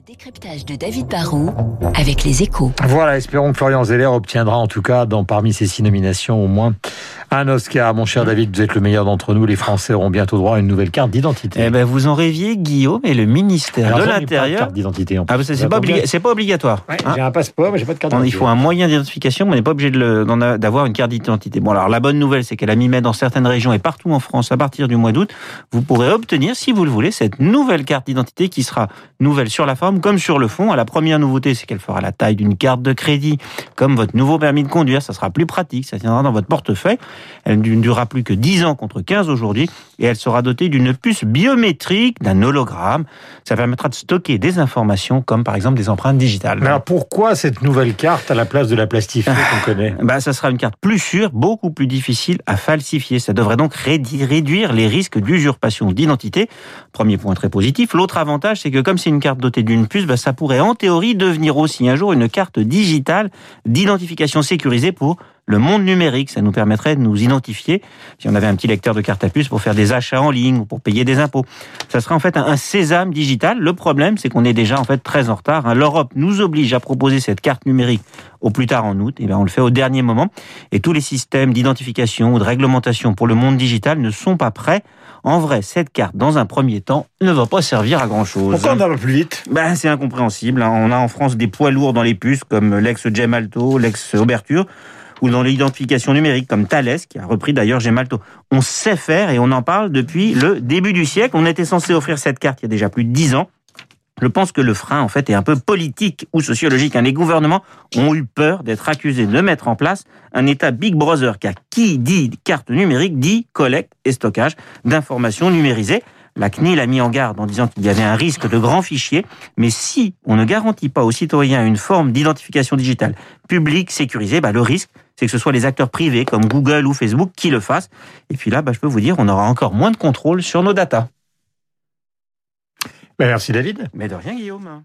Le décryptage de David Barrault avec les échos. Voilà, espérons que Florian Zeller obtiendra en tout cas dans parmi ses six nominations au moins un Oscar. Mon cher David, vous êtes le meilleur d'entre nous. Les Français auront bientôt droit à une nouvelle carte d'identité. Eh ben, vous en rêviez, Guillaume, et le ministère Alors, de l'Intérieur. carte d'identité. en plus. Ah, c'est pas, obliga- c'est pas obligatoire. Ouais, hein. J'ai un passeport, mais j'ai pas de carte On- il d'identité. faut un moyen d'identification, mais on n'est pas obligé d'avoir une carte d'identité. Bon, alors la bonne nouvelle, c'est qu'elle a mis met dans certaines régions et partout en France à partir du mois d'août, vous pourrez obtenir, si vous le voulez, cette nouvelle carte d'identité qui sera nouvelle sur la forme comme sur le fond. La première nouveauté, c'est qu'elle fera la taille d'une carte de crédit, comme votre nouveau permis de conduire. Ça sera plus pratique, ça tiendra dans votre portefeuille. Elle ne durera plus que 10 ans contre 15 aujourd'hui et elle sera dotée d'une puce biométrique, d'un hologramme. Ça permettra de stocker des informations comme par exemple des empreintes digitales. Mais alors pourquoi cette nouvelle carte à la place de la plastifiée qu'on connaît? Bah, ça sera une carte plus sûre, beaucoup plus difficile à falsifier. Ça devrait donc réduire les risques d'usurpation d'identité. Premier point très positif. L'autre avantage, c'est que comme c'est une carte dotée d'une puce, bah, ça pourrait en théorie devenir aussi un jour une carte digitale d'identification sécurisée pour le monde numérique. Ça nous permettrait de nous identifier si on avait un petit lecteur de carte à puce pour faire des achats en ligne ou pour payer des impôts. Ça serait en fait un, un sésame digital. Le problème, c'est qu'on est déjà en fait très en retard. hein. L'Europe nous oblige à proposer cette carte numérique au plus tard en août. Et bien, on le fait au dernier moment. Et tous les systèmes d'identification ou de réglementation pour le monde digital ne sont pas prêts. En vrai, cette carte, dans un premier temps, ne va pas servir à grand chose. Pourquoi on va plus vite? Ben, c'est incompréhensible. hein. On a en France des poids lourds dans les puces, comme l'ex-Gemalto, l'ex-Oberture, ou dans l'identification numérique, comme Thales, qui a repris d'ailleurs Gemalto. On sait faire et on en parle depuis le début du siècle. On était censé offrir cette carte il y a déjà plus de dix ans. Je pense que le frein, en fait, est un peu politique ou sociologique. Les gouvernements ont eu peur d'être accusés de mettre en place un État Big Brother, car qui dit carte numérique dit collecte et stockage d'informations numérisées. La CNIL a mis en garde en disant qu'il y avait un risque de grands fichiers, mais si on ne garantit pas aux citoyens une forme d'identification digitale publique, sécurisée, bah, le risque, c'est que ce soit les acteurs privés comme Google ou Facebook qui le fassent. Et puis là, bah, je peux vous dire, on aura encore moins de contrôle sur nos datas. Ben, Merci David. Mais de rien, Guillaume.